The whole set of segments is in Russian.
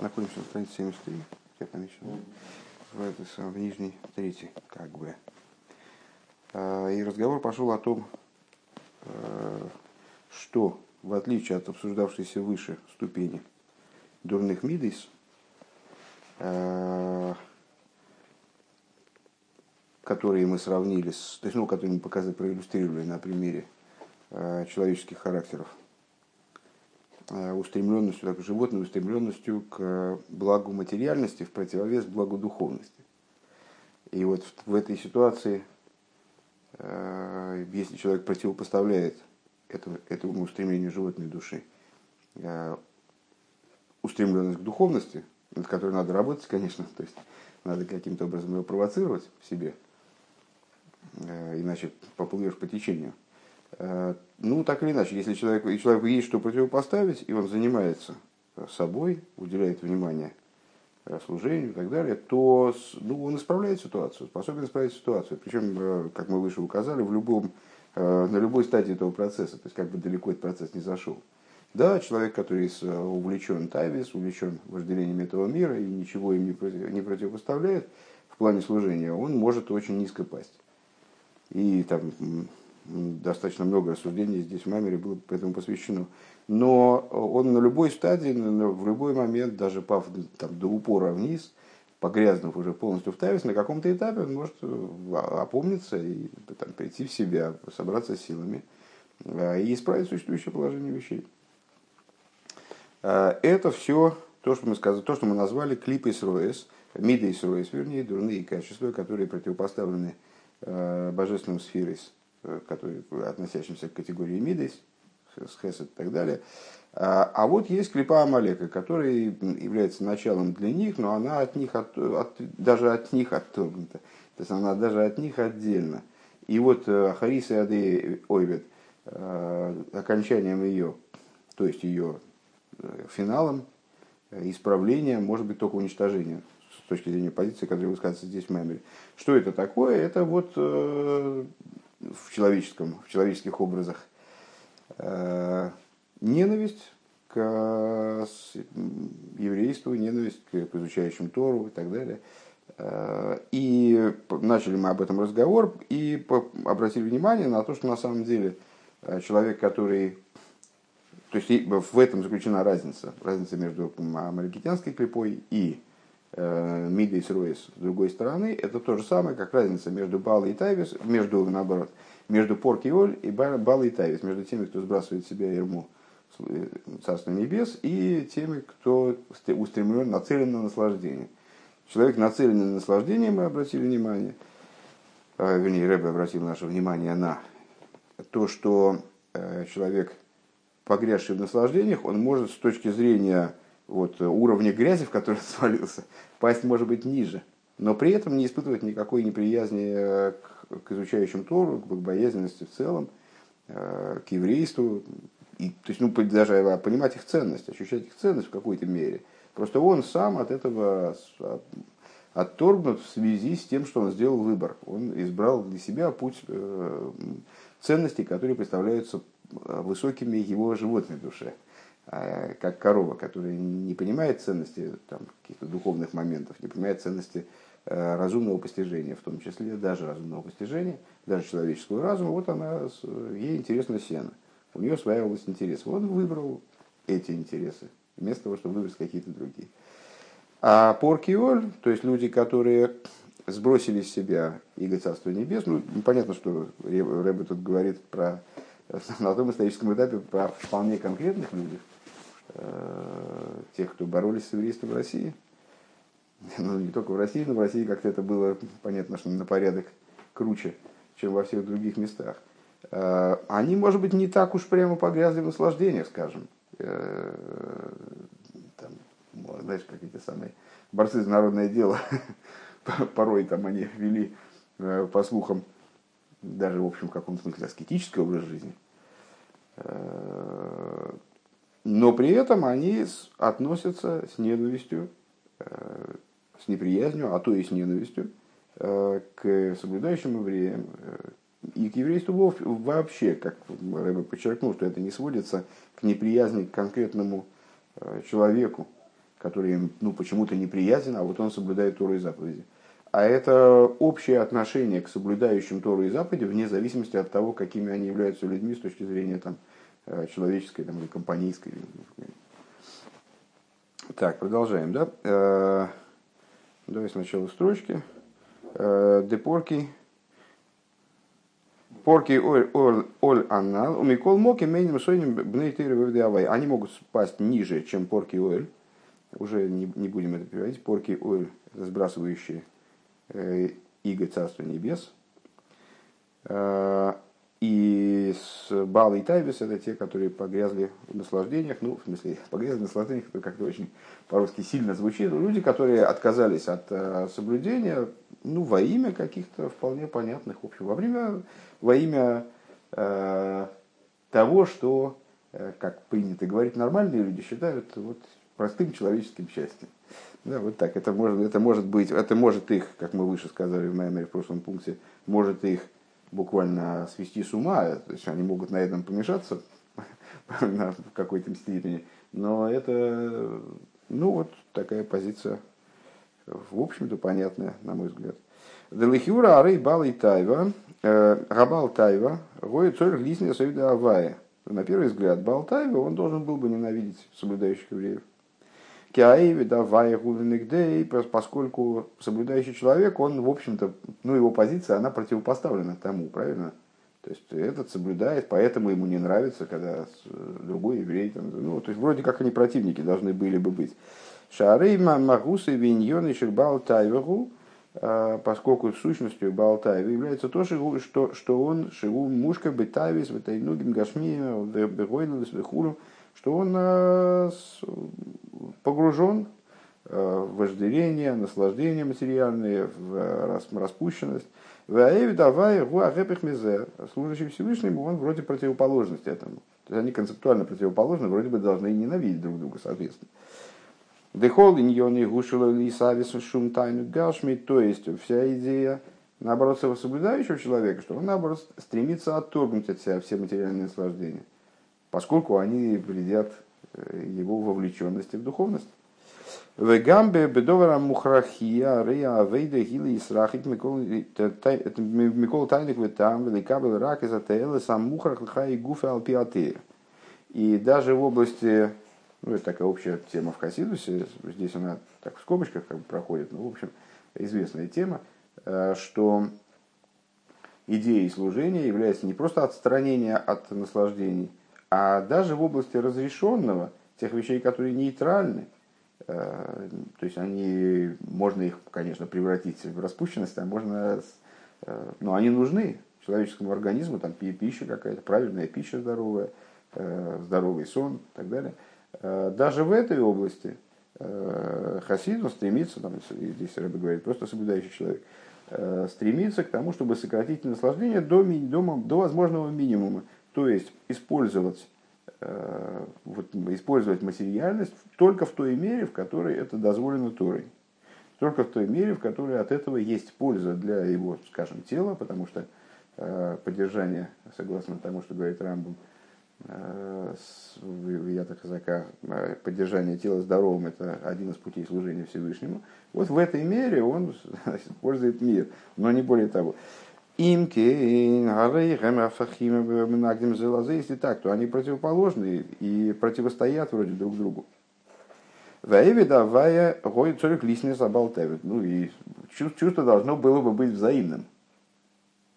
находимся на странице 73, я помечу, в, это, в нижней трети, как бы. А, и разговор пошел о том, э, что в отличие от обсуждавшейся выше ступени дурных мидейс, э, которые мы сравнили, с, то есть, ну, которые мы показали, проиллюстрировали на примере э, человеческих характеров, устремленностью, так, животной устремленностью к благу материальности в противовес благу духовности. И вот в, этой ситуации, э, если человек противопоставляет этому, этому устремлению животной души э, устремленность к духовности, над которой надо работать, конечно, то есть надо каким-то образом его провоцировать в себе, иначе поплывешь по течению – Э, ну, так или иначе, если человек, и человеку есть что противопоставить, и он занимается собой, уделяет внимание э, служению и так далее, то ну, он исправляет ситуацию, способен исправить ситуацию. Причем, э, как мы выше указали, в любом, на любой стадии этого процесса, то есть как бы далеко этот процесс не зашел. Да, человек, который увлечен тайвис, увлечен вожделением этого мира и ничего им не противопоставляет в плане служения, он может очень низко пасть. И там достаточно много рассуждений здесь в Мамере было по этому посвящено. Но он на любой стадии, в любой момент, даже пав там, до упора вниз, погрязнув уже полностью в Тавис, на каком-то этапе он может э, опомниться и там, прийти в себя, собраться с силами э, и исправить существующее положение вещей. Э, это все то, что мы сказали, то, что мы назвали клипы Сроес, миды Сроес, вернее, дурные качества, которые противопоставлены божественным сферой Э, который, относящимся к категории Мидейс, с и так далее. А, а вот есть клипа Амалека, который является началом для них, но она от них от, от, даже от них отторгнута. То есть она даже от них отдельно. И вот э, Харис и Ады Ойвет э, окончанием ее, то есть ее финалом, исправлением, может быть только уничтожением с точки зрения позиции, которая высказывается здесь в Мемере. Что это такое? Это вот в, человеческом, в человеческих образах. Э, ненависть к еврейству, ненависть к изучающим Тору и так далее. Э, и начали мы об этом разговор и обратили внимание на то, что на самом деле э, человек, который... То есть в этом заключена разница. Разница между амаликитянской клепой и Мидейс Ройс с другой стороны, это то же самое, как разница между Бал и Тайвис, между, наоборот, между Порки и Оль и Бал и Тайвис, между теми, кто сбрасывает себя ерму э, Царства Небес, и теми, кто устремлен, нацелен на наслаждение. Человек, нацеленный на наслаждение, мы обратили внимание, э, вернее, Рэбе обратил наше внимание на то, что человек, погрязший в наслаждениях, он может с точки зрения вот, уровня грязи, в который свалился, пасть может быть ниже, но при этом не испытывать никакой неприязни э, к, к изучающим Тору, к богобоязненности в целом, э, к еврейству, и, то есть, ну, даже понимать их ценность, ощущать их ценность в какой-то мере. Просто он сам от этого отторгнут в связи с тем, что он сделал выбор. Он избрал для себя путь э, ценностей, которые представляются высокими его животной душе. А, как корова, которая не понимает ценности там, каких-то духовных моментов, не понимает ценности э, разумного постижения, в том числе даже разумного постижения, даже человеческого разума, вот она, ей интересно сено. У нее своя область интересов. Он выбрал эти интересы, вместо того, чтобы выбрать какие-то другие. А поркиоль, то есть люди, которые сбросили с себя иго Царства Небес, ну, понятно, что Рэбе тут говорит про на том историческом этапе про вполне конкретных людей, Э, тех, кто боролись с еврейством в России. Ну, не только в России, но в России как-то это было, понятно, что на порядок круче, чем во всех других местах. Э, они, может быть, не так уж прямо погрязли в наслаждениях, скажем. Э, там, знаешь, какие-то самые борцы за народное дело. Порой там они вели, по слухам, даже, в общем, в каком-то смысле аскетический образ жизни но при этом они относятся с ненавистью, э, с неприязнью, а то и с ненавистью э, к соблюдающим евреям э, и к еврейству вообще, как Рэбе подчеркнул, что это не сводится к неприязни к конкретному человеку, который ну, почему-то неприятен, а вот он соблюдает Тору и заповеди. А это общее отношение к соблюдающим Тору и заповеди вне зависимости от того, какими они являются людьми с точки зрения там, человеческой там, или компанейской. Так, продолжаем, да? Э, давай сначала строчки. Э, Депорки. Порки оль анал. У Микол Моки менем сойним бнейтыры Они могут спасть ниже, чем порки оль. Уже не, не будем это переводить. Порки оль, сбрасывающие Э, иго Царства Небес. И с Бал и Тайбис это те, которые погрязли в наслаждениях, ну, в смысле, погрязли в наслаждениях, это как-то очень по-русски сильно звучит. Люди, которые отказались от э, соблюдения, ну, во имя каких-то вполне понятных, в общем, во время, во имя э, того, что, э, как принято говорить, нормальные люди считают вот, простым человеческим счастьем. Да, вот так. Это может, это может быть, это может их, как мы выше сказали в Маймере в прошлом пункте, может их буквально свести с ума, то есть они могут на этом помешаться в какой-то степени, но это, ну вот такая позиция, в общем-то, понятная, на мой взгляд. Делихюра арей бал и тайва, э, габал тайва, воет цорь лисня союда авая. На первый взгляд, бал тайва, он должен был бы ненавидеть соблюдающих евреев. Киаеви, да, Ваягулинигдей, поскольку соблюдающий человек, он, в общем-то, ну, его позиция, она противопоставлена тому, правильно? То есть этот соблюдает, поэтому ему не нравится, когда другой еврей, там, ну, то есть вроде как они противники должны были бы быть. Шарей Магусы Виньон и Шербал Тайвагу, а, поскольку сущностью Балтаева является то, что, что он Шигу Мушка Бетавис, Ветайнугим Гашмия, Бегойнус, Вехуру, что он погружен э, в вожделение, наслаждение материальное, в э, распущенность. Служащий Всевышнему, он вроде противоположность этому. То есть они концептуально противоположны, вроде бы должны ненавидеть друг друга, соответственно. Дехол иньони гушила лисавис шум тайну гашми, то есть вся идея, наоборот, соблюдающего человека, что он, наоборот, стремится отторгнуть от себя все материальные наслаждения, поскольку они вредят его вовлеченности в духовность. В гамбе бедовара мухрахия рея авейда гили исрахит микол тайник ветам великабел рак из атеэлы сам мухрах лхай гуфе алпиатея. И даже в области, ну это такая общая тема в Хасидусе, здесь она так в скобочках как бы проходит, но в общем известная тема, э, что идеей служения является не просто отстранение от наслаждений, а даже в области разрешенного, тех вещей, которые нейтральны, э, то есть они, можно их, конечно, превратить в распущенность, а можно, э, но они нужны человеческому организму, там пища какая-то, правильная пища здоровая, э, здоровый сон и так далее. Даже в этой области Хасид, стремится, там, здесь Рэбе говорит, просто соблюдающий человек, стремится к тому, чтобы сократить наслаждение до, до, до возможного минимума. То есть использовать, э, вот, использовать материальность только в той мере, в которой это дозволено Торой. Только в той мере, в которой от этого есть польза для его, скажем, тела, потому что э, поддержание, согласно тому, что говорит Рамбом, э, в Ята Казака, поддержание тела здоровым – это один из путей служения Всевышнему. Вот в этой мере он использует мир, но не более того. Имки, если так, то они противоположны и противостоят вроде друг другу. Ваеви давая гой цорик лишний забалтавит. Ну и чувство должно было бы быть взаимным.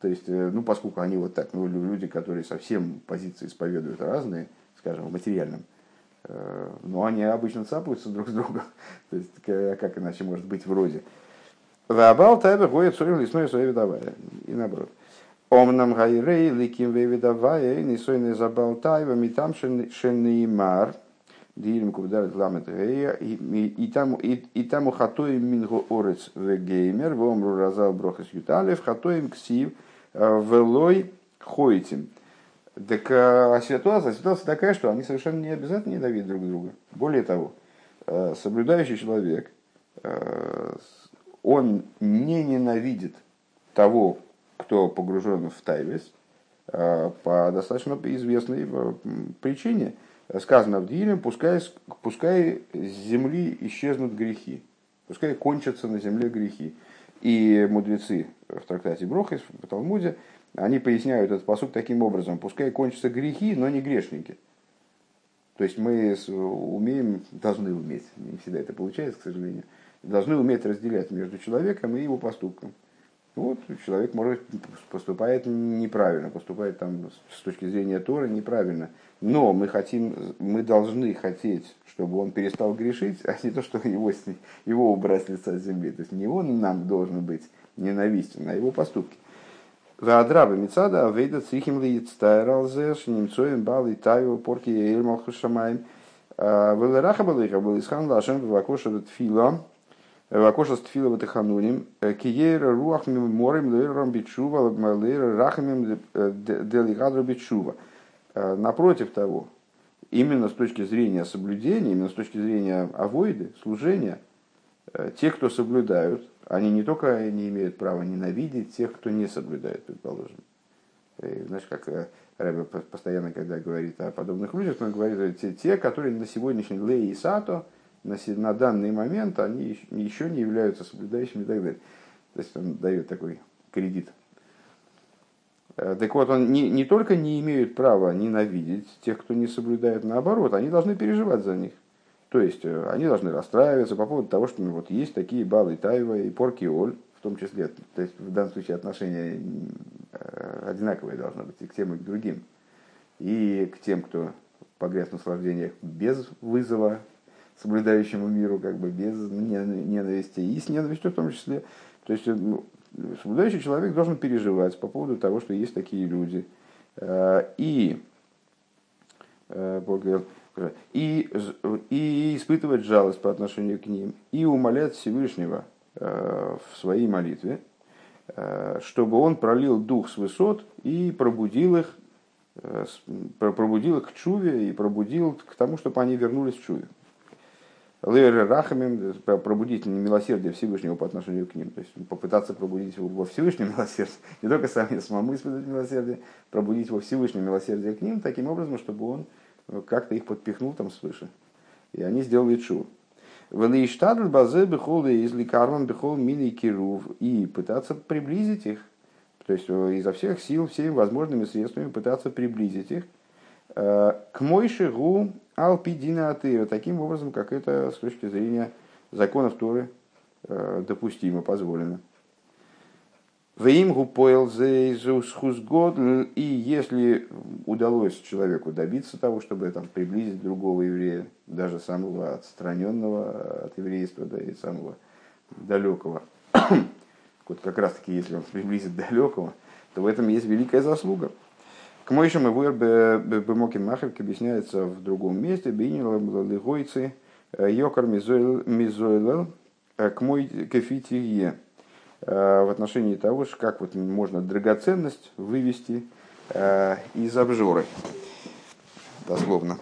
То есть, э, ну, поскольку они вот так, ну, люди, которые совсем позиции исповедуют разные, скажем, в материальном, э, но они обычно цапаются друг с другом. То есть, как иначе может быть вроде. Вабал тайбе гоет сорим лесной своей видавая. И наоборот. Омнам гайрей ликим не сойны забал тайва, ми там шенеймар, дирим кубдарит ламет гея, и там ухатоим минго орец вегеймер, вомру разал брохас юталев, хатоим ксив велой хойтим. Так а ситуация, ситуация такая, что они совершенно не обязательно ненавидят друг друга. Более того, соблюдающий человек он не ненавидит того, кто погружен в тайвис, а, по достаточно известной э, причине. сказано в Дилем, пускай, пускай с земли исчезнут грехи, пускай кончатся на земле грехи. И мудрецы в трактате Брохис, в Талмуде, они поясняют этот посуд таким образом, пускай кончатся грехи, но не грешники. То есть мы умеем, должны уметь, не всегда это получается, к сожалению, должны уметь разделять между человеком и его поступком. Вот человек может поступает неправильно, поступает там с точки зрения Торы неправильно. Но мы хотим, мы должны хотеть, чтобы он перестал грешить, а не то, что его, его убрать с лица земли. То есть не он нам должен быть ненавистен, а его поступки. Ваадраба Мицада Авейда Цихим Лиицтайралзе Шнимцоем Бал и Порки Эльмал Хушамаем Велераха Балыха был Исхан Лашем Вакоша Тфила Вакоша Тфила Ватахануним Киера Руах Морем Лейрам Бичува Лейра Рахамим Делигадра Бичува Напротив того, именно с точки зрения соблюдения, именно с точки зрения авоиды, служения, те, кто соблюдают, они не только не имеют права ненавидеть тех, кто не соблюдает, предположим. И, знаешь, как э, Рэбе постоянно, когда говорит о подобных людях, он говорит, те, те которые на сегодняшний лей и сато, на, на данный момент, они еще не являются соблюдающими и так далее. То есть он дает такой кредит. Э, так вот, он не, не только не имеют права ненавидеть тех, кто не соблюдает, наоборот, они должны переживать за них. То есть э, они должны расстраиваться по поводу того, что ну, вот есть такие баллы Таева и Порки Оль, в том числе, то есть в данном случае отношения э, одинаковые должны быть и к тем, и к другим. И к тем, кто погряз в наслаждениях без вызова соблюдающему миру, как бы без ненависти, и с ненавистью в том числе. То есть э, ну, соблюдающий человек должен переживать по поводу того, что есть такие люди. И и, и испытывать жалость по отношению к ним, и умолять Всевышнего э, в своей молитве, э, чтобы он пролил дух с высот и пробудил их, э, пробудил их к чуве и пробудил к тому, чтобы они вернулись в чуве. Лейры Рахамим, пробудить милосердие Всевышнего по отношению к ним. То есть попытаться пробудить во Всевышнем милосердие, не только сами самому испытывать милосердие, пробудить во Всевышнем милосердие к ним, таким образом, чтобы он как-то их подпихнул там свыше. И они сделали чу. Велиштадл базе бехол из ликарман бехол мили кирув. И пытаться приблизить их. То есть э, изо всех сил, всеми возможными средствами пытаться приблизить их к Мойшигу Алпидина Атыра, таким образом, как это с точки зрения законов Торы э, допустимо, позволено. Веймгу поел год и если удалось человеку добиться того, чтобы там, приблизить другого еврея, даже самого отстраненного от еврейства, да, и самого далекого, вот как раз таки, если он приблизит далекого, то в этом есть великая заслуга. К моишам и Бемокин Махерк объясняется в другом месте, Бейнила Лигойцы, э, Йокар Мизойлел, э, к мой кефитие Э, в отношении того, как вот можно драгоценность вывести из обжоры, дословно.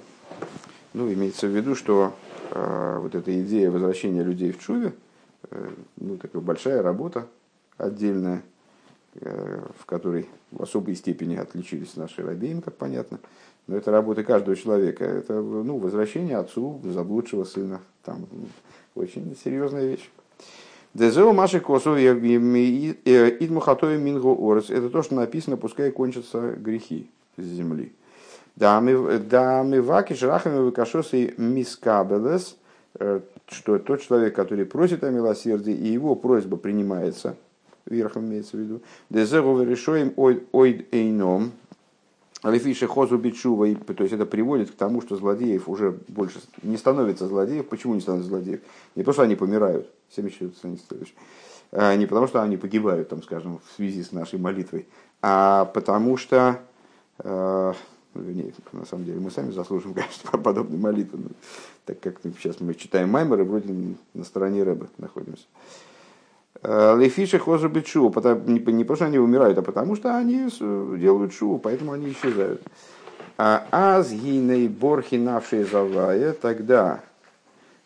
Ну, имеется в виду, что вот эта идея возвращения людей в Чуве, ну, такая большая работа отдельная, в которой в особой степени отличились наши рабеем, как понятно. Но это работа каждого человека. Это ну, возвращение отцу заблудшего сына. Там очень серьезная вещь. Дезеу Маши Косу Идмухатоя Мингу Орес. Это то, что написано, пускай кончатся грехи с земли. Да, мы ваки шрахами выкашосы мискабелес, э, что тот человек, который просит о милосердии, и его просьба принимается, верхом имеется в виду, дезеру решоем ойд эйном, Алифиша хозу бичува, то есть это приводит к тому, что злодеев уже больше не становится злодеев. Почему не становятся злодеев? Не потому, что они помирают, 74 а не потому, что они погибают, там, скажем, в связи с нашей молитвой, а потому что, э, вернее, на самом деле, мы сами заслуживаем, конечно, подобной молитвы, так как сейчас мы читаем Маймер и вроде на стороне Рэба находимся. Лефиши хожа быть шу, не потому что они умирают, а потому что они делают шу, поэтому они исчезают. А аз гиней борхи навшие завая, тогда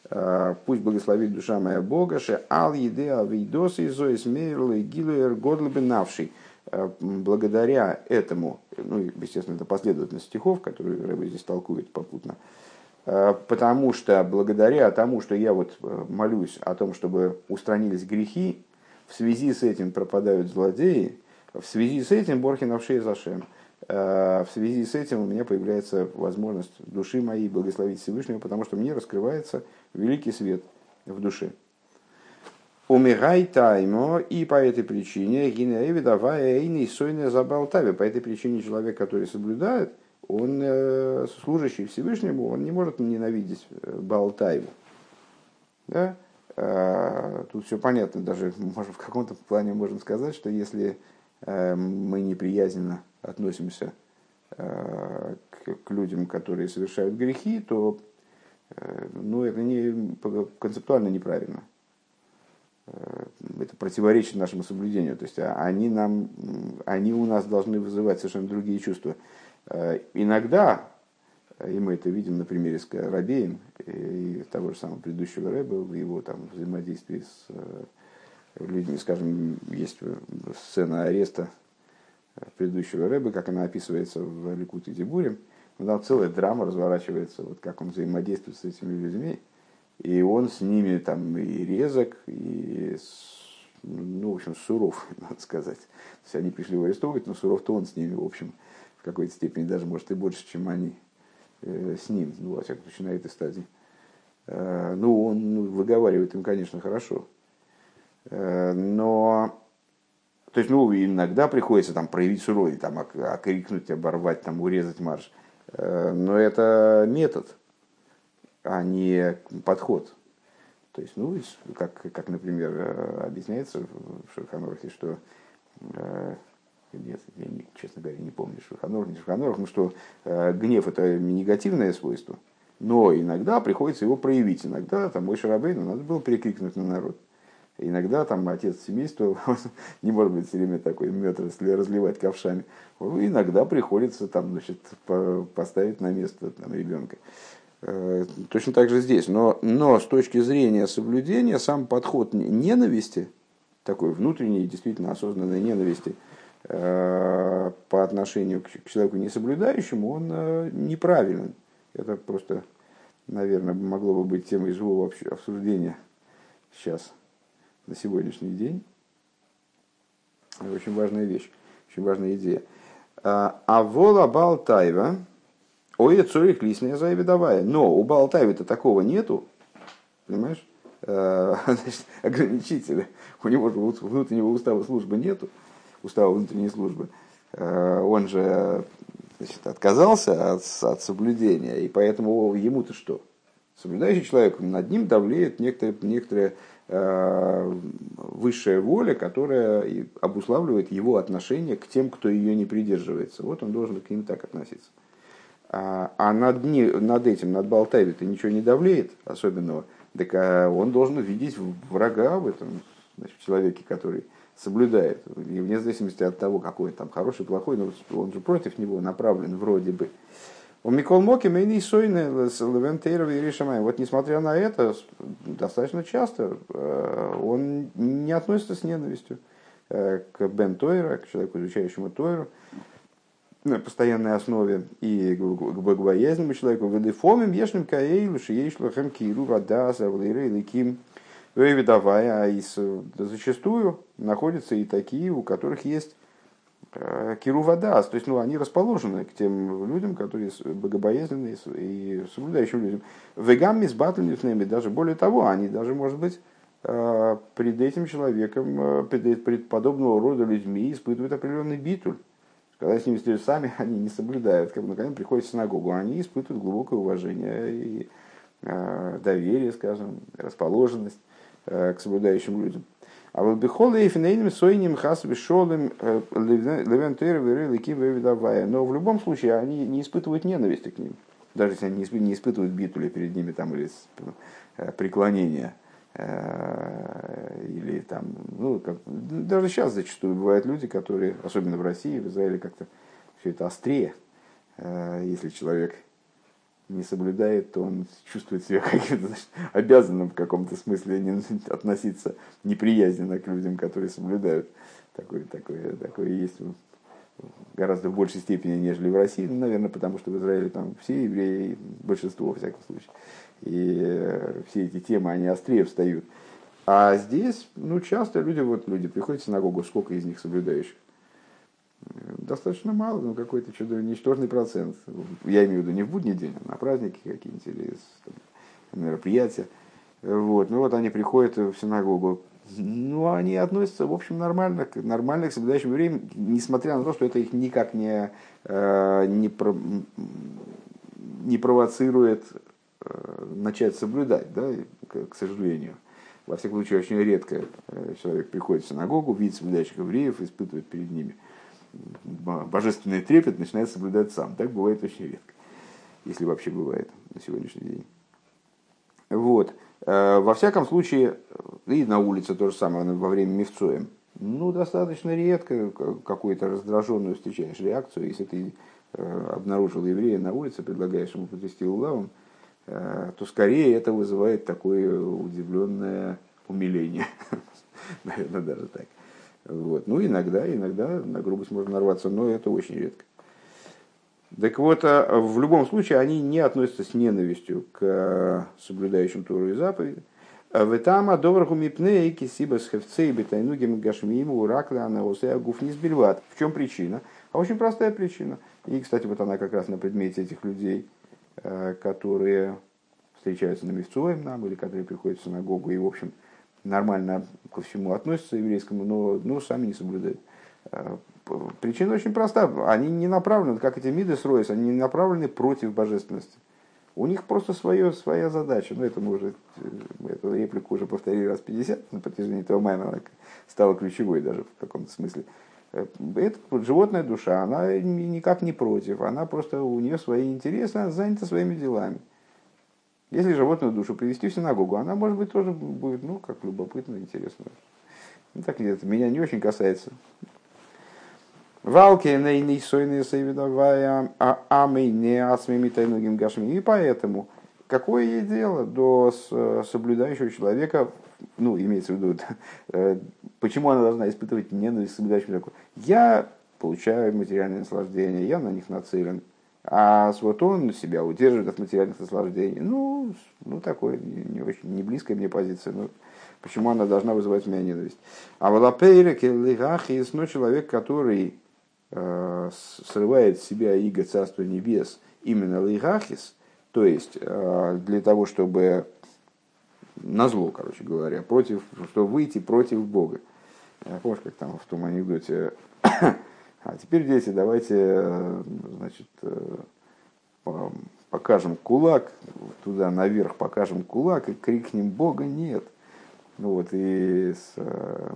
э, пусть благословит душа моя Бога, ше ал еде авидос и зоис мейрлы гилуэр годлбе навший. благодаря этому, ну, естественно, это последовательность стихов, которые Рэбе здесь толкует попутно, потому что благодаря тому, что я вот молюсь о том, чтобы устранились грехи, в связи с этим пропадают злодеи, в связи с этим Борхин Авшей Зашем, в связи с этим у меня появляется возможность души моей благословить Всевышнего, потому что мне раскрывается великий свет в душе. Умирай таймо, и по этой причине гинееви давая эйни сойне забалтави. По этой причине человек, который соблюдает, он э, служащий Всевышнему, он не может ненавидеть э, Балтаеву. Да? А, тут все понятно, даже может, в каком-то плане можем сказать, что если э, мы неприязненно относимся к, к людям, которые совершают грехи, то ну, это не, концептуально неправильно. Это противоречит нашему соблюдению. То есть а, они, нам, они у нас должны вызывать совершенно другие чувства. Э, иногда, и мы это видим на примере с Рабеем и того же самого предыдущего Рэба, в его там, взаимодействии с э, людьми, скажем, есть сцена ареста предыдущего Рэба, как она описывается в Ликут и Дебуре, там целая драма разворачивается, вот как он взаимодействует с этими людьми, и он с ними там и резок, и, ну, в общем, суров, надо сказать. То есть они пришли его арестовывать, но суров-то он с ними, в общем, какой-то степени даже, может, и больше, чем они э, с ним, ну, во всяком случае, на этой стадии. Э, ну, он ну, выговаривает им, конечно, хорошо. Э, но, то есть, ну, иногда приходится там проявить суровее, там, окрикнуть, оборвать, там, урезать марш. Э, но это метод – а не подход. То есть, ну, как, как например, э, объясняется в Шульханорахе, что я, честно говоря, не помню Шульханорах, не Шульханорах, ну, что э, гнев – это негативное свойство, но иногда приходится его проявить. Иногда там мой Шарабейну надо было прикрикнуть на народ. Иногда там отец семейства не может быть все время такой мед разливать ковшами. Иногда приходится там, значит, поставить на место там, ребенка. Э, точно так же здесь. Но, но с точки зрения соблюдения, сам подход ненависти, такой внутренней, действительно осознанной ненависти по отношению к человеку несоблюдающему, он э, неправилен. Это просто, наверное, могло бы быть темой живого обсуждения сейчас, на сегодняшний день. Очень важная вещь, очень важная идея. А вола Балтаева, Ой, цорих лисная заявидовая. Но у Балтаева-то такого нету, понимаешь? Э, значит, ограничителя. У него же внутреннего устава службы нету, устава внутренней службы. Э, он же значит, отказался от, от соблюдения, и поэтому ему-то что? Соблюдающий человек, над ним давлеет некоторая, некоторая э, высшая воля, которая обуславливает его отношение к тем, кто ее не придерживается. Вот он должен к ним так относиться. А, а над, не, над этим, над Балтаевой-то ничего не давлеет особенного, так а он должен видеть врага в этом значит, человеке, который соблюдает. И вне зависимости от того, какой он там хороший, плохой, но он же против него направлен вроде бы. У Микол Моки Мейни Сойны Левентейров и Ришамай. Вот несмотря на это, достаточно часто э, он не относится с ненавистью э, к Бен Тойра, к человеку, изучающему Тойру на постоянной основе и к богобоязненному человеку. Велифомим ешным каэйлу шиешлахем киру вадаса влиры ликим выведавая, а из, зачастую находятся и такие, у которых есть э, киру вадас, то есть ну, они расположены к тем людям, которые богобоязненные и соблюдающим людям. Вегамми с батлами даже более того, они даже, может быть, э, пред этим человеком, э, пред подобного рода людьми испытывают определенный битуль. Когда с ними встречаются сами, они не соблюдают. Как бы, когда они приходят в синагогу, они испытывают глубокое уважение и э, доверие, скажем, расположенность э, к соблюдающим людям. А вот бихолы и финейным сойним хас вишолым э, левентер Но в любом случае они не испытывают ненависти к ним. Даже если они не испытывают битули перед ними там, или э, преклонения Э, или там, ну, как, даже сейчас зачастую бывают люди, которые, особенно в России, в Израиле, как-то все это острее. Э, если человек не соблюдает, то он чувствует себя каким-то значит, обязанным в каком-то смысле не, относиться неприязненно к людям, которые соблюдают. Такое, такое, такое есть гораздо в большей степени, нежели в России, ну, наверное, потому что в Израиле там все евреи, большинство, во всяком случае, и э, все эти темы, они острее встают. А здесь, ну, часто люди, вот люди приходят в синагогу, сколько из них соблюдающих? Достаточно мало, но какой-то чудо ничтожный процент. Я имею в виду не в будний день, а на праздники какие-нибудь или там, мероприятия. Вот. Ну вот они приходят в синагогу, ну, они относятся, в общем, нормально, нормально к соблюдающим евреям, несмотря на то, что это их никак не, э, не, про, не провоцирует э, начать соблюдать, да, к, сожалению. Во всяком случае, очень редко э, человек приходит в синагогу, видит соблюдающих евреев, испытывает перед ними божественный трепет, начинает соблюдать сам. Так бывает очень редко, если вообще бывает на сегодняшний день. Вот. Э, во всяком случае, и на улице то же самое во время мифцоем. Ну, достаточно редко какую-то раздраженную встречаешь реакцию, если ты э, обнаружил еврея на улице, предлагаешь ему потрясти улавом, э, то скорее это вызывает такое удивленное умиление. Наверное, даже так. Вот. Ну, иногда, иногда на грубость можно нарваться, но это очень редко. Так вот, а, в любом случае, они не относятся с ненавистью к а, соблюдающим Туру и заповеди. А Ветама добраху мипне и кисиба с хевцей бетайнугим гашмииму уракля анаосея гуфнис бельват. В чем причина? А очень простая причина. И, кстати, вот она как раз на предмете этих людей, которые встречаются на Мевцоем нам, или которые приходят в синагогу и, в общем, нормально ко всему относятся еврейскому, но, но сами не соблюдают. Причина очень проста. Они не направлены, как эти миды строятся, они не направлены против божественности. У них просто свое, своя задача. Ну, это мы уже, мы эту реплику уже повторили раз 50 на протяжении этого майна, она стала ключевой даже в каком-то смысле. Это вот, животная душа, она никак не против, она просто, у нее свои интересы, она занята своими делами. Если животную душу привести в синагогу, она, может быть, тоже будет, ну, как любопытно, интересно. Ну, так нет, меня не очень касается. Валки нейный сойные сейвидовая, а амей не асмими тайнугим гашми. И поэтому, какое ей дело до соблюдающего человека, ну, имеется в виду, э, почему она должна испытывать ненависть к соблюдающему человеку? Я получаю материальное наслаждение, я на них нацелен. А вот он себя удерживает от материальных наслаждений. Ну, ну такое не, очень не близкая мне позиция. Но почему она должна вызывать у меня ненависть? А в Лапейреке Лигахис, ну, человек, который Э, срывает с себя иго Царства Небес именно лейхахис, то есть э, для того, чтобы на зло, короче говоря, против, чтобы выйти против Бога. Помнишь, как там в том анекдоте, а теперь, дети, давайте, значит, э, покажем кулак, туда наверх покажем кулак и крикнем Бога нет. Ну вот, и,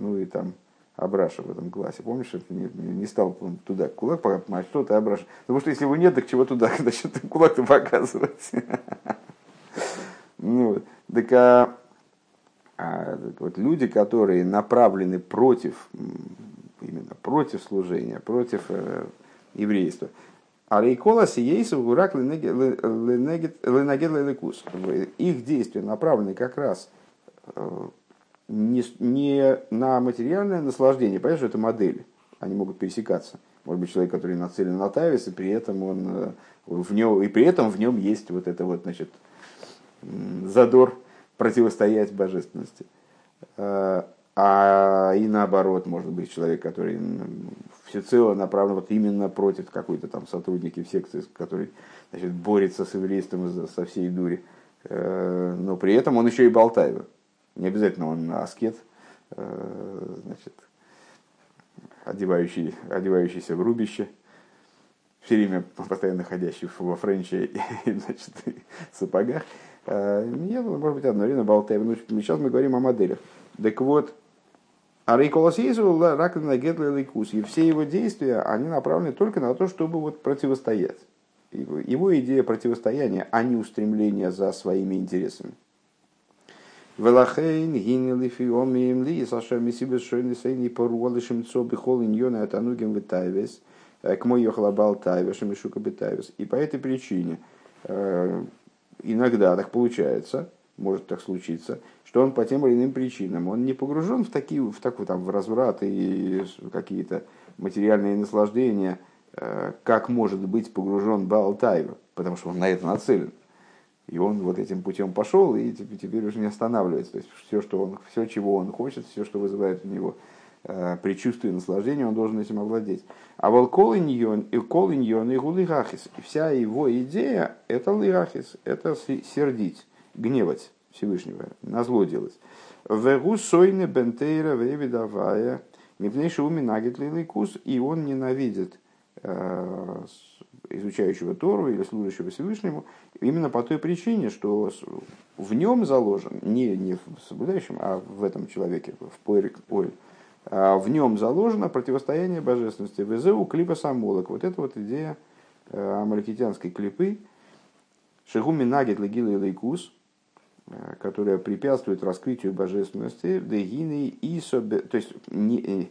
ну и там Абраша в этом классе. Помнишь, не, не стал туда кулак показывать, а что ты Абраша? Потому что если его нет, так чего туда, значит, кулак-то показывать. Ну, так, а, а, вот люди, которые направлены против, именно против служения, против э, еврейства, а рейкола сиейса гурак ленагет лекус. Их действия направлены как раз э, не, не на материальное наслаждение. Понятно, что это модели. Они могут пересекаться. Может быть, человек, который нацелен на Тавис, и при этом он э, в нем, и при этом в нем есть вот это вот, значит, задор противостоять божественности. А, и наоборот, может быть, человек, который всецело направлен вот именно против какой-то там сотрудники в секции, который значит, борется с еврейством со всей дури. Э, но при этом он еще и болтает. Не обязательно он аскет, э, значит, одевающий, одевающийся в рубище, все время постоянно ходящий во френче и, значит, сапогах. Э, нет, может быть, одно время болтаем. Но ну, сейчас мы говорим о моделях. Так вот, а Рейколос рак на лейкус. И все его действия, они направлены только на то, чтобы вот противостоять. Его идея противостояния, а не устремления за своими интересами. Велахейн гинели фиомием ли, саша мисибес шойны сейни поруалышем цо бихол иньона атанугем витайвес, к мой йохлабал тайвеш, мишука битайвес. И по этой причине иногда так получается, может так случиться, что он по тем или иным причинам, он не погружен в такие, в такой там в разврат и какие-то материальные наслаждения, э, как может быть погружен Баалтайва, потому что он на это нацелен. И он вот этим путем пошел и теперь уже не останавливается. То есть все, что он, все, чего он хочет, все, что вызывает у него э, предчувствие наслаждения, он должен этим овладеть. А вот колиньон и колиньон и гулигахис. Вся его идея это лигахис, это сердить, гневать Всевышнего, на зло делать. Вегу сойне бентейра вевидавая мипнейши уми нагет лиликус, и он ненавидит э, изучающего Тору или служащего Всевышнему, именно по той причине, что в нем заложен, не, не в соблюдающем, а в этом человеке, в Пойрик а в нем заложено противостояние божественности. Везеу клипа самолок. Вот это вот идея э, амаликитянской клипы. Шигуми нагет легила и лейкус, которая препятствует раскрытию божественности, дегины и собе, то есть не, э,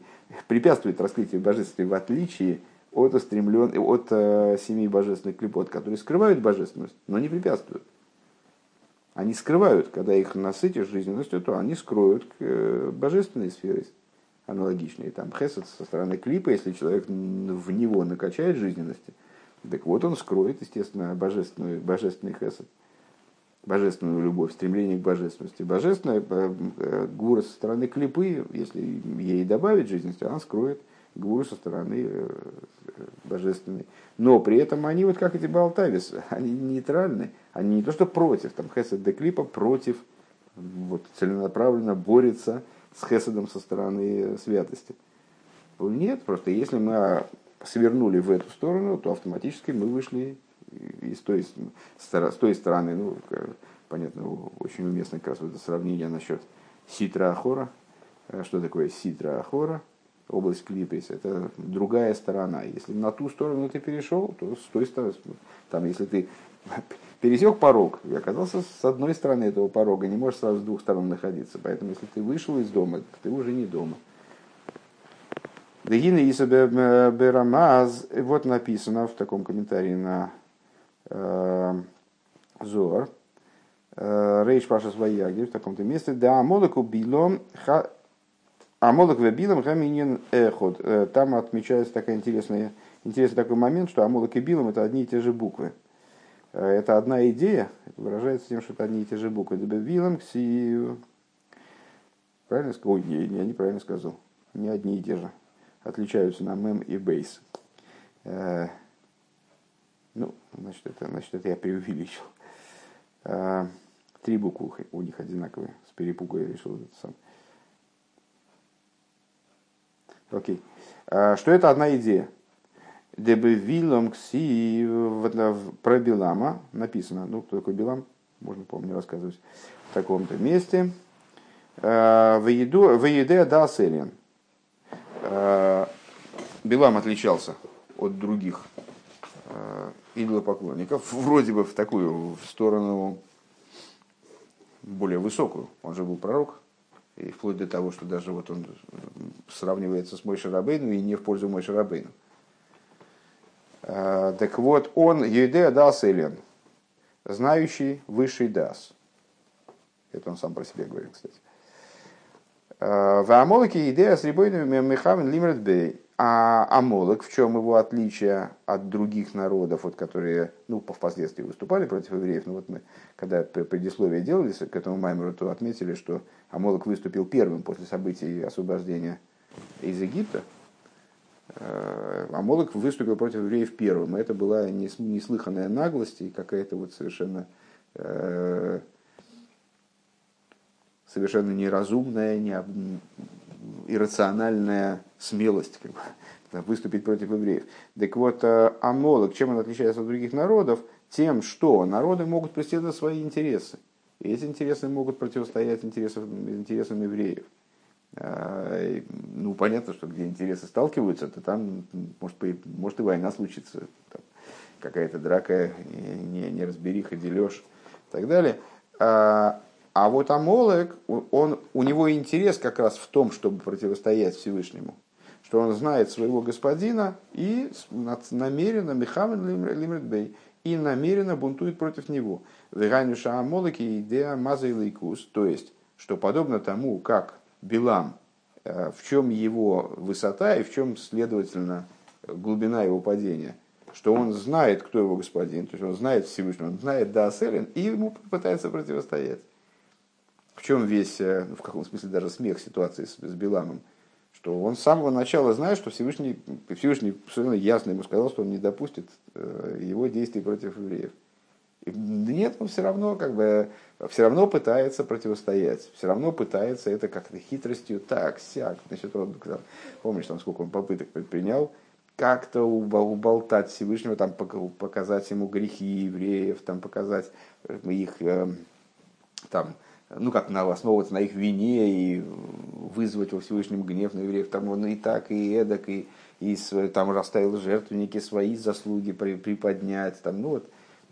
препятствует раскрытию божественности в отличие от, устремлен, от э, семи божественных клепот, которые скрывают божественность, но не препятствуют. Они скрывают, когда их насытишь жизненностью, то они скроют э, божественной сферой аналогичные. Там хесед со стороны клипа, если человек в него накачает жизненности, так вот он скроет, естественно, божественную, божественный хесед, божественную любовь, стремление к божественности. Божественная э, э, гура со стороны клипы, если ей добавить жизненности, она скроет гуру со стороны э, божественной. Но при этом они, вот как эти Балтавис, они нейтральны. Они не то что против, там Хесед де Клипа против, вот, целенаправленно борется с Хеседом со стороны святости. Нет, просто если мы свернули в эту сторону, то автоматически мы вышли из той, с той стороны, ну, понятно, очень уместно как раз это сравнение насчет ситра ахора. Э, что такое ситра ахора? область клипес, это другая сторона. Если на ту сторону ты перешел, то с той стороны, там, если ты пересек порог и оказался с одной стороны этого порога, не можешь сразу с двух сторон находиться. Поэтому, если ты вышел из дома, ты уже не дома. Дегина Иса вот написано в таком комментарии на Зор, э, Рейш Паша Свояги, в таком-то месте, да, Молоку Билом а Амолок Вебилом Гаминин Эход. Э, там отмечается такой интересный, интересный такой момент, что Амолок и Билом это одни и те же буквы. Э, это одна идея, это выражается тем, что это одни и те же буквы. Билом, Ксию. Правильно сказал? Ой, я неправильно сказал. Не одни и те же. Отличаются на мем и бейс. Ну, значит это, значит, это я преувеличил. Три буквы у них одинаковые. С перепугу я решил это сам. Окей. А, что это одна идея? Дебе вилом кси про Билама написано. Ну, кто такой Билам? Можно, помню, рассказывать в таком-то месте. А, Воеде да селен. А, Билам отличался от других идолопоклонников, вроде бы в такую в сторону более высокую. Он же был пророк, и вплоть до того, что даже вот он сравнивается с Мойшей Рабейну и не в пользу Мойшей Рабейну. А, так вот, он Юдея дас Элен, знающий высший дас. Это он сам про себя говорит, кстати. В Амолоке идея с Рибойным Мехавен Лимрет Бей. А Амолок, в чем его отличие от других народов, вот, которые ну, впоследствии выступали против евреев, ну, вот мы, когда предисловие делали к этому Маймеру, то отметили, что Амолок выступил первым после событий освобождения из Египта. Э, Амолок выступил против евреев первым. Это была неслыханная наглость и какая-то вот совершенно э, совершенно неразумная, не, иррациональная смелость как бы, выступить против евреев. Так вот, э, Амолок, чем он отличается от других народов? Тем, что народы могут преследовать свои интересы. И эти интересы могут противостоять интересам, интересам евреев. А, ну, понятно, что где интересы сталкиваются, то там может, может и война случится. Какая-то драка, не, неразбериха, дележ и так далее. А, вот Амолек, он, у него интерес как раз в том, чтобы противостоять Всевышнему. Что он знает своего господина и намеренно מכוון למרוד בו и намеренно бунтует против него. ועניין שעמלק יודע מה זה אלקות, то есть, что подобно тому, как Билам, э, в чем его высота и в чем, следовательно, глубина его падения, что он знает, кто его господин, то есть он знает Всевышнего, он знает Дааселин, и ему пытается противостоять. В чем весь, э, ну, в каком смысле даже смех ситуации с, с Биламом, что он с самого начала знает, что Всевышний, Всевышний совершенно ясно ему сказал, что он не допустит э, его действий против евреев. И нет, он все равно как бы все равно пытается противостоять, все равно пытается это как-то хитростью, так, сяк. Значит, он, помнишь, там, сколько он попыток предпринял, как-то уболтать Всевышнего, там, показать ему грехи евреев, там, показать э, их там, ну, как на, основываться на их вине и вызвать во Всевышнем гнев на евреев, там он и так, и эдак, и, и там расставил жертвенники, свои заслуги при, приподнять, там, ну, вот,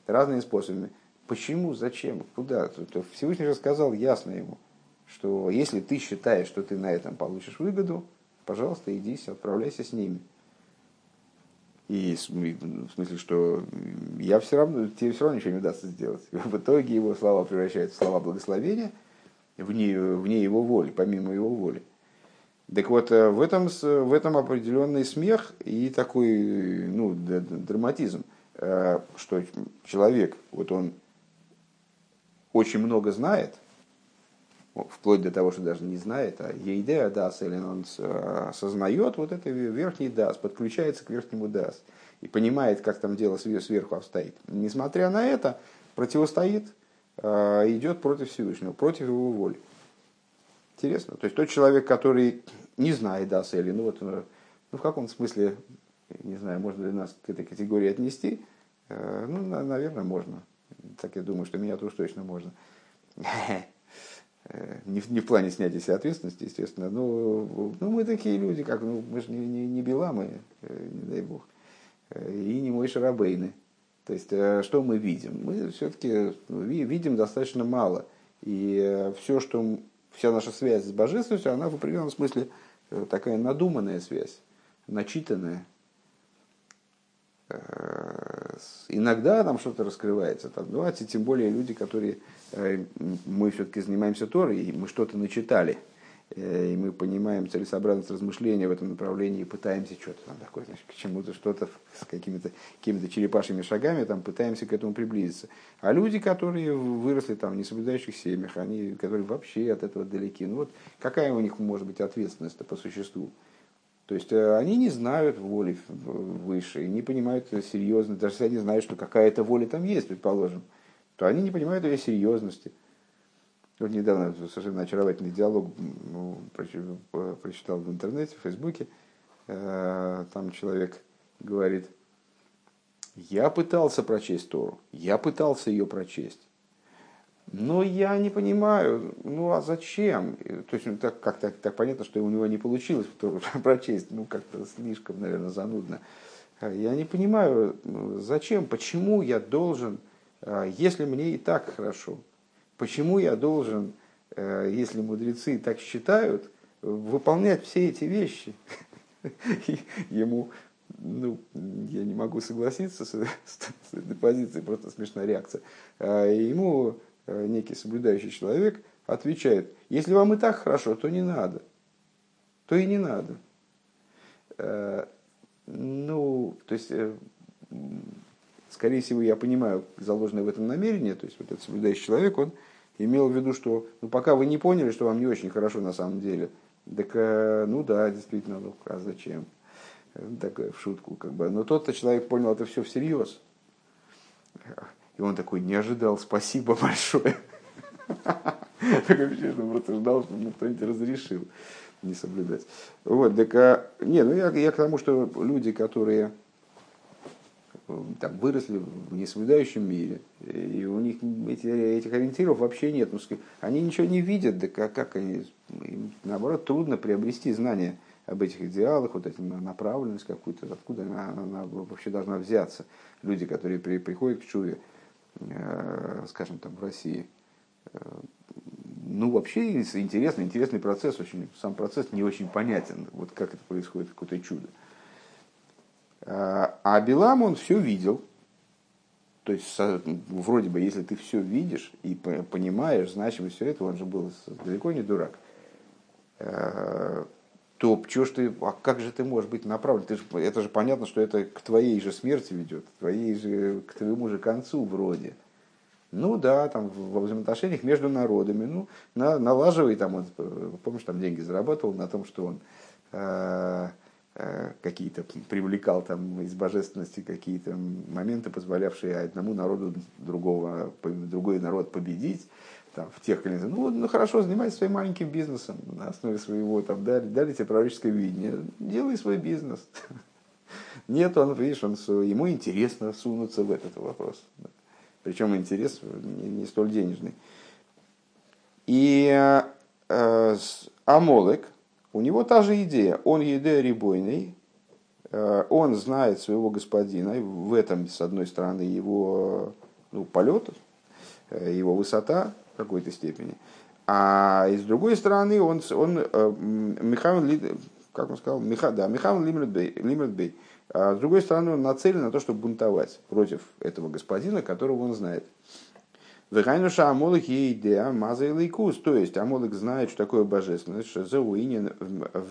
разными способами. Почему, зачем, куда? Всевышний же сказал ясно ему, что если ты считаешь, что ты на этом получишь выгоду, пожалуйста, иди, отправляйся с ними. И в смысле, что я все равно, тебе все равно ничего не удастся сделать. В итоге его слова превращаются в слова благословения вне, вне его воли, помимо его воли. Так вот, э, в этом, в этом определенный смех и такой ну, драматизм, э, что человек, вот он очень много знает – вплоть до того, что даже не знает, а ейдея дас, или он осознает вот это верхний дас, подключается к верхнему дас и понимает, как там дело сверху обстоит. Несмотря на это, противостоит, а, идет против Всевышнего, против его воли. Интересно. То есть тот человек, который не знает дас или, ну вот, ну в каком смысле, не знаю, можно ли нас к этой категории отнести, э, ну, наверное, можно. Так я думаю, что меня тоже точно можно. Э, не, не в плане снятия себе ответственности, естественно, но ну, мы такие люди, как ну, мы же не, не, не Беламы, э, не дай бог, э, и не мой Шарабейны. То есть, что мы видим? Мы все-таки ну, видим достаточно мало. И все, что вся наша связь с божественностью, она в определенном смысле такая надуманная связь, начитанная. Иногда там что-то раскрывается. Там, ну, а тем более люди, которые Э, мы все-таки занимаемся Торой, и мы что-то начитали, э, и мы понимаем целесообразность размышления в этом направлении и пытаемся что-то там такое, значит, к чему-то что-то с какими-то какими черепашьими шагами там пытаемся к этому приблизиться. А люди, которые выросли там в несоблюдающих семьях, они, которые вообще от этого далеки, ну вот какая у них может быть ответственность по существу? То есть э, они не знают воли выше, не понимают серьезно, даже если они знают, что какая-то воля там есть, предположим, то они не понимают ее серьезности. Вот недавно совершенно очаровательный диалог ну, прочитал в интернете, в Фейсбуке. Э, там человек говорит, я пытался прочесть Тору, я пытался ее прочесть. Но я не понимаю, ну а зачем? То есть ну, так, как так, понятно, что у него не получилось прочесть, ну как-то слишком, наверное, занудно. Я не понимаю, зачем, почему я должен а, если мне и так хорошо, почему я должен, э, если мудрецы так считают, выполнять все эти вещи? Ему, ну, я не могу согласиться с, этой позицией, просто смешная реакция. А, ему некий соблюдающий человек отвечает, если вам и так хорошо, то не надо. То и не надо. Э, ну, то есть скорее всего, я понимаю заложенное в этом намерение, то есть вот этот соблюдающий человек, он имел в виду, что ну, пока вы не поняли, что вам не очень хорошо на самом деле, так, э, ну да, действительно, ну а зачем? Так, в шутку, как бы. Но тот-то человек понял это все всерьез. И он такой не ожидал, спасибо большое. Такое ощущение, что он просто ждал, что ему кто-нибудь разрешил не соблюдать. Вот, так, а, не, ну я, я к тому, что люди, которые там, выросли в несоблюдающем мире, и у них эти, этих ориентиров вообще нет. Ну, они ничего не видят, да как, как они, им, наоборот, трудно приобрести знания об этих идеалах, вот эту направленность какую-то, откуда она, она вообще должна взяться. Люди, которые при, приходят к чуве, скажем, там, в России, э, ну, вообще интересный, интересный процесс, очень, сам процесс не очень понятен, вот как это происходит, какое-то чудо. А Билам он все видел. То есть, вроде бы, если ты все видишь и понимаешь значимость всего этого, он же был далеко не дурак, э, то чё ж ты, а как же ты можешь быть направлен? Ты ж, это же понятно, что это к твоей же смерти ведет, к, твоей же, к твоему же концу вроде. Ну да, там во взаимоотношениях между народами, ну, на, налаживай там, он, помнишь, там деньги зарабатывал на том, что он э, э, какие-то привлекал там из божественности какие-то моменты, позволявшие одному народу другого, другой народ победить там, в тех или. Ну, ну хорошо, занимайся своим маленьким бизнесом на основе своего, там, дали, дали тебе пророческое видение, делай свой бизнес. Нет, он, видишь, он, ему интересно сунуться в этот вопрос. Причем интерес не, не столь денежный. И э, Амолек, у него та же идея. Он еде рибойный, э, он знает своего господина. В этом, с одной стороны, его ну, полет, э, его высота в какой-то степени. А с другой стороны, он, он э, Михаил, как он сказал, Миха, да, Михаил Лимертбей а с другой стороны, он нацелен на то, чтобы бунтовать против этого господина, которого он знает. Вехайнуша Амолик идея маза и То есть Амолик знает, что такое божественность, что за уинен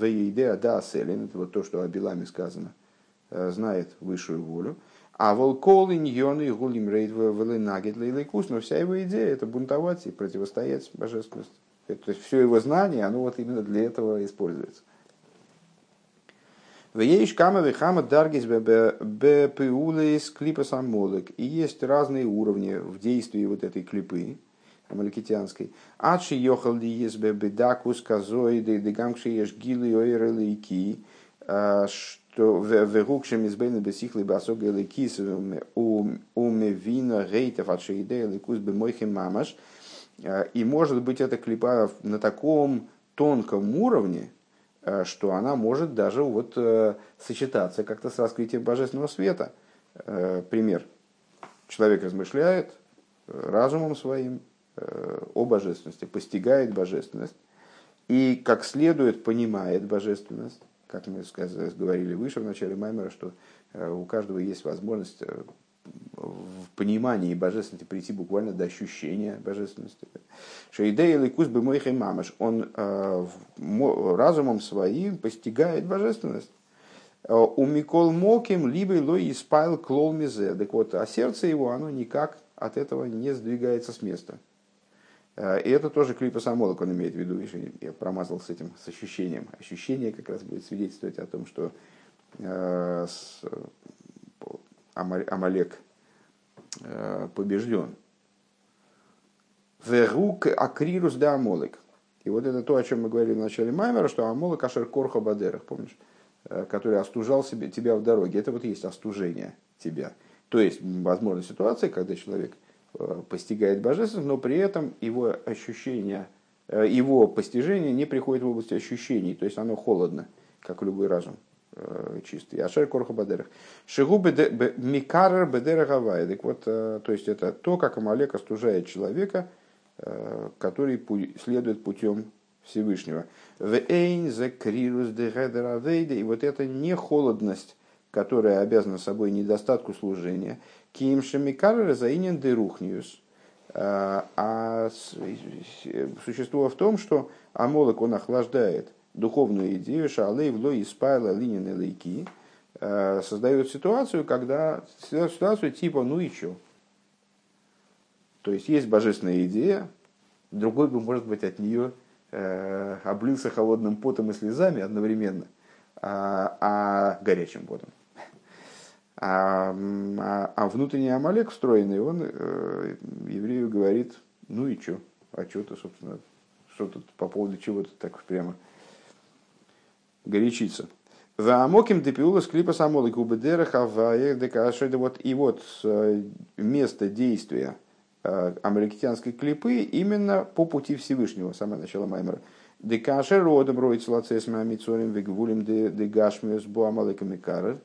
идея да селин, это вот то, что о Биламе сказано, э, знает высшую волю. А волкол иньон и гулим рейд веленагет лейкус, но вся его идея это бунтовать и противостоять божественности. То есть все его знание, оно вот именно для этого используется. Вееш кама вехама даргис бепиулес клипа. И есть разные уровни в действии вот этой клипы амаликитянской. Адши йохал ли есть бедакус казой дегамши еш гилы ойрелейки, что вегукшем из бейна бесихлы басога лекис умевина рейтов адши идея лекус бемойхем мамаш. И может быть эта клипа на таком тонком уровне, Э, что она может даже вот э, сочетаться как-то с раскрытием божественного света. Э, пример. Человек размышляет разумом своим о божественности, постигает божественность и как следует понимает божественность. Как мы говорили выше в начале Маймера, что у каждого есть возможность в понимании божественности прийти буквально до ощущения божественности. Шейдей ликус бы мой мамаш, он э, разумом своим постигает божественность. Э, у Микол Моким либо лой испайл клол мизе. Так вот, а сердце его, оно никак от этого не сдвигается с места. Э, и это тоже клипа самолок он имеет в виду. Я промазал с этим, с ощущением. Ощущение как раз будет свидетельствовать о том, что Амалек э, побежден. Верук акрирус да Амолек. И вот это то, о чем мы говорили в начале Маймера, что Амолек ашер корха бадерах, помнишь, э, который остужал себе, тебя в дороге. Это вот есть остужение тебя. То есть, возможна ситуация, когда человек э, постигает божественность, но при этом его ощущение, его постижение не приходит в область ощущений, то есть оно холодно, как любой разум. Э, чистый. Ашер корха бадерах. Шигу микарер бедерах авай. Так вот, э, то есть это то, как Амалек остужает человека, э, который следует путем Всевышнего. И вот это не холодность, которая обязана собой недостатку служения. Ким шамикарер заинен дерухниус. А существо в том, что Амолок он охлаждает духовную идею шалей в лой испайла линин лейки э, создает ситуацию, когда ситуацию типа ну и что. То есть есть божественная идея, другой бы, может быть, от нее э, облился холодным потом и слезами одновременно, а, а горячим потом. А, а, а внутренний Амалек встроенный, он э, еврею говорит, ну и что, а что ты, собственно, что тут по поводу чего-то так прямо горячиться. Ваамоким депиула склипа самолы губедера хавая вот И вот э, место действия э, американской клипы именно по пути Всевышнего, самое начало Маймера. Декашер родом роется лацес мамицорим вегвулим дегашмиус буамалыками карер.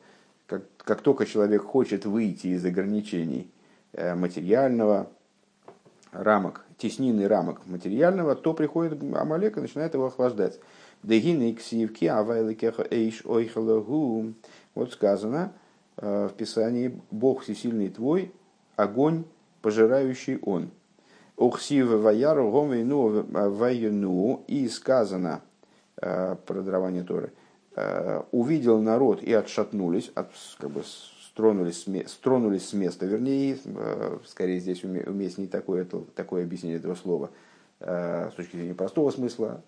Как, как только человек хочет выйти из ограничений э, материального, рамок, теснины рамок материального, то приходит Амалек и начинает его охлаждать. Вот сказано э, в Писании, Бог всесильный твой, огонь, пожирающий он. Ваюну. И сказано про дарование Торы. Увидел народ и отшатнулись, от, как бы стронулись, стронулись с места. Вернее, скорее здесь уместнее такое, такое объяснение этого слова с точки зрения простого смысла,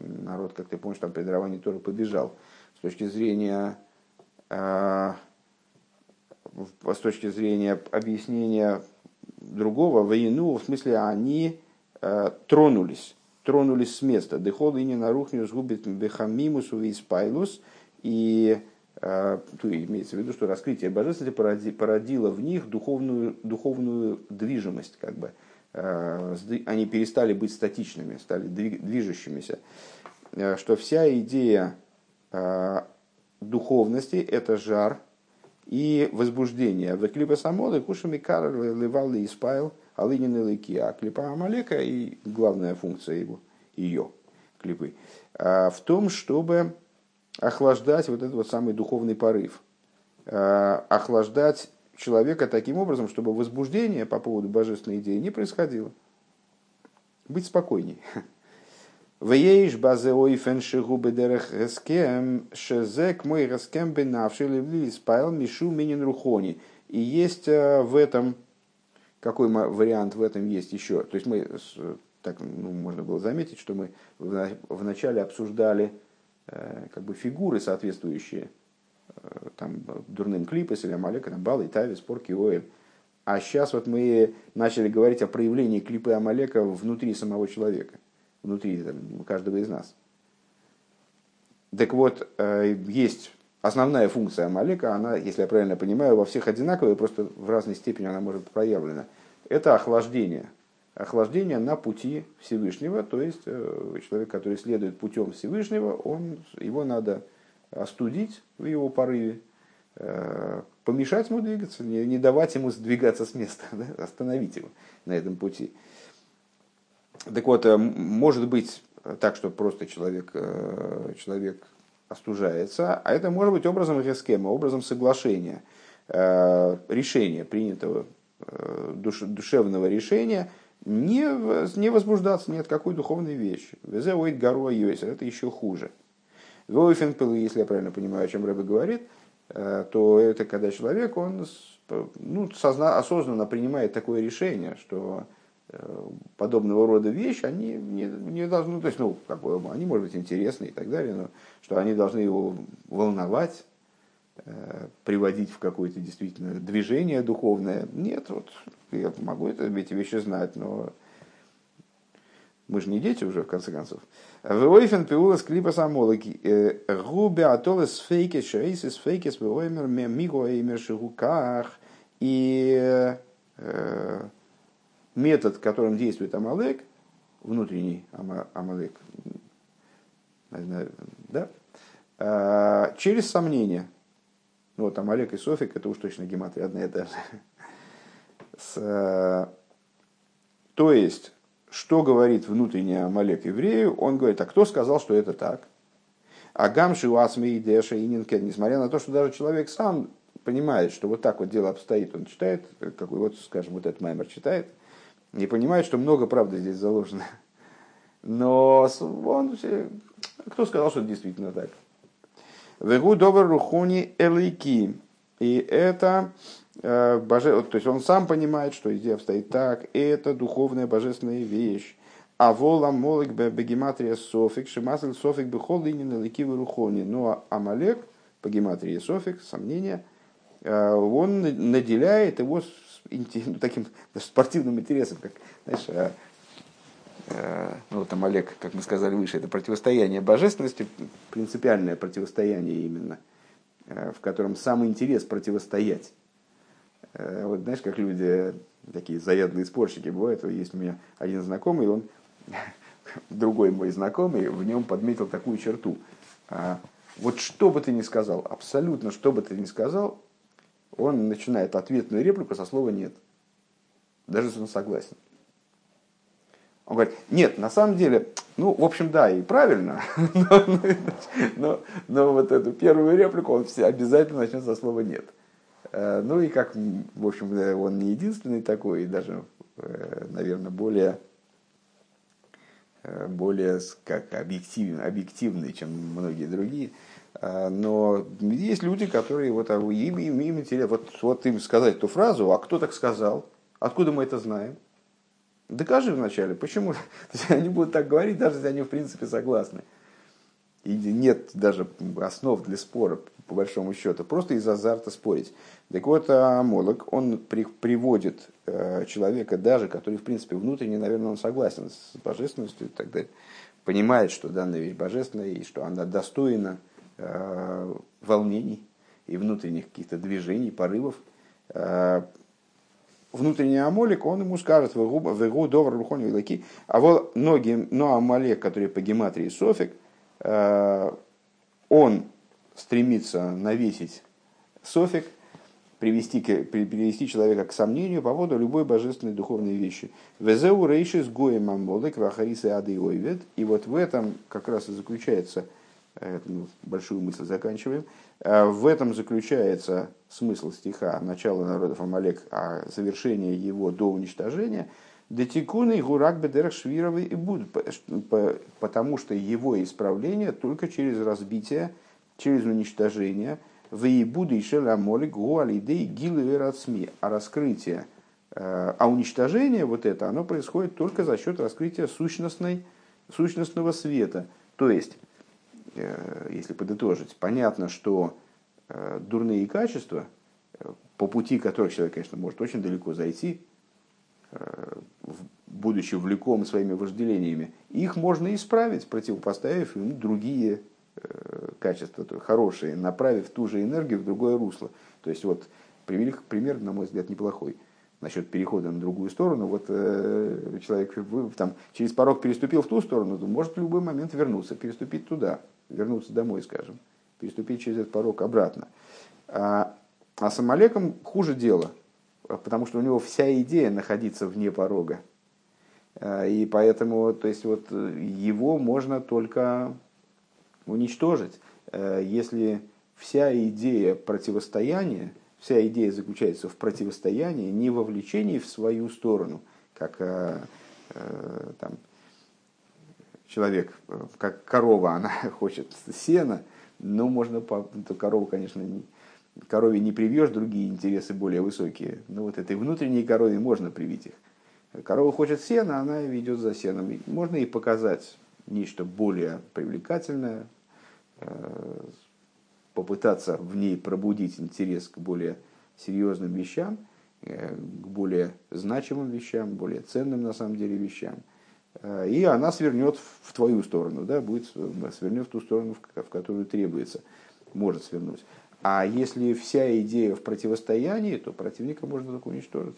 народ, как ты помнишь, там при даровании Торы побежал. С точки зрения с точки зрения объяснения другого, воину, в смысле они тронулись, тронулись с места. Дехол и не нарухню сгубит бехамимус. И то имеется в виду, что раскрытие божественности породило в них духовную, духовную движимость, как бы, Э, они перестали быть статичными, стали движущимися, э, что вся идея э, духовности – это жар и возбуждение. В клипе самоды кушами карл ливал испайл алынин лыки, а клипа Амалека и главная функция его, ее клипы, в том, чтобы охлаждать вот этот вот самый духовный порыв, охлаждать человека таким образом, чтобы возбуждение по поводу божественной идеи не происходило. Быть спокойней. Вееш базе ойфен шигу бедерех гескем шезек мой гескем бенавший левли спайл мишу минин рухони. И есть э, в этом, какой вариант в этом есть еще? То есть мы, так ну, можно было заметить, что мы вначале обсуждали э, как бы фигуры соответствующие Э, там, дурным клипы, или Амалека, там, Бал, Итави, Спорки, Оэль. А сейчас вот мы начали говорить о проявлении клипы Амалека внутри самого человека, внутри там, каждого из нас. Так вот, э, есть основная функция Амалека, она, если я правильно понимаю, во всех одинаковая, просто в разной степени она может быть проявлена. Это охлаждение. Охлаждение на пути Всевышнего, то есть э, человек, который следует путем Всевышнего, он, его надо остудить в его порыве, э, помешать ему двигаться, не, не давать ему сдвигаться с места, да, остановить его на этом пути. Так вот, э, может быть так, что просто человек, человек остужается, а это может быть образом рескема, образом соглашения, решения, принятого душ, душевного решения, не, не возбуждаться ни от какой духовной вещи. Везе оид гору это еще хуже. Войфенпел, если я правильно понимаю, о чем Рэбе говорит, э, то это когда человек, он ну, созна, осознанно принимает такое решение, что э, подобного рода вещи, они не, не должны, то есть, ну, как бы, они, может быть, интересны и так далее, но что они должны его волновать, э, приводить в какое-то действительно движение духовное. Нет, вот я могу это, эти вещи знать, но мы же не дети уже, в конце концов. Войфен пиула склипа самолоки. Э, губе атолес фейки шейсис фейкис воймер миго имер шигуках. И э, метод, которым действует Амалек, внутренний Амалек, да, э, через сомнение. Вот Амалек и Софик, это уж точно гематрия одна и та же. С, то есть, что говорит внутренний Амалек еврею? Он говорит, а кто сказал, что это так? А гамши уасми и деша и несмотря на то, что даже человек сам понимает, что вот так вот дело обстоит, он читает, какой вот, скажем, вот этот маймер читает, не понимает, что много правды здесь заложено. Но он, кто сказал, что это действительно так? Вегу добр рухуни элейки. И это Э, боже... то есть он сам понимает, что идея обстоит так, это духовная божественная вещь. А вола молик бегематрия софик, шимасль софик бехол инин лекивы рухони. Ну а Амалек, по гематрии софик, сомнения, э, он наделяет его таким даже спортивным интересом, как, знаешь, э, ну, вот Амалек, как мы сказали выше, это противостояние божественности, принципиальное противостояние именно, в котором сам интерес противостоять Э, вот знаешь, как люди, такие заядлые спорщики бывают, есть у меня один знакомый, он, другой мой знакомый, в нем подметил такую черту. А, вот что бы ты ни сказал, абсолютно что бы ты ни сказал, он начинает ответную реплику со слова «нет». Даже если он согласен. Он говорит, нет, на самом деле, ну, в общем, да, и правильно, но, но, но вот эту первую реплику он все обязательно начнет со слова «нет». Ну и как, в общем, он не единственный такой, и даже, наверное, более более как объективный, объективный, чем многие другие. Но есть люди, которые вот а, им, им, им интересно, вот, вот им сказать эту фразу, а кто так сказал, откуда мы это знаем? Докажи вначале, почему они будут так говорить, даже если они в принципе согласны. И нет даже основ для спора, по большому счету, просто из азарта спорить. Так вот, Амолок, он при, приводит э, человека даже, который, в принципе, внутренне, наверное, он согласен с божественностью и так далее, понимает, что данная вещь божественная и что она достойна волнений и внутренних каких-то движений, порывов, э, внутренний Амолик, он ему скажет, вегу добр рухони велики, а вот ноги, но Амалек, который по гематрии Софик, э, он стремится навесить Софик, привести, привести человека к сомнению по поводу любой божественной духовной вещи. Везеу рейши с гоем амолек вахарисы ады ойвет. И вот в этом как раз и заключается, ну, большую мысль заканчиваем, э, в этом заключается смысл стиха «Начало народов Амалек», а завершение его до уничтожения, Детикуны гурак бедерах швировый и будут, потому что его исправление только через разбитие, через уничтожение – Вейбуды и шелямоли гуалидей гилы А раскрытие, э, а уничтожение вот это, оно происходит только за счет раскрытия сущностной, сущностного света. То есть, если подытожить, понятно, что э, дурные качества, по пути которых человек, конечно, может очень далеко зайти, будучи увлеком своими вожделениями, их можно исправить, противопоставив им другие Э, качества хорошие, направив ту же энергию в другое русло. То есть вот привели пример, на мой взгляд, неплохой. Насчет перехода на другую сторону, вот э, человек там, через порог переступил в ту сторону, то может в любой момент вернуться, переступить туда, вернуться домой, скажем, переступить через этот порог обратно. А, а с Амалеком хуже дело, потому что у него вся идея находиться вне порога. А, и поэтому, то есть вот его можно только уничтожить, э, если вся идея противостояния, вся идея заключается в противостоянии, не вовлечении в свою сторону, как э, э, там, человек, как корова, она хочет сена, но можно, то корову, конечно, не, корове не привьешь другие интересы более высокие, но вот этой внутренней корове можно привить их. Корова хочет сена, она ведет за сеном. Можно ей показать нечто более привлекательное, э, попытаться в ней пробудить интерес к более серьезным вещам, э, к более значимым вещам, более ценным на самом деле вещам. Э, и она свернет в твою сторону, да, будет свернет в ту сторону, в которую требуется, может свернуть. А если вся идея в противостоянии, то противника можно только уничтожить.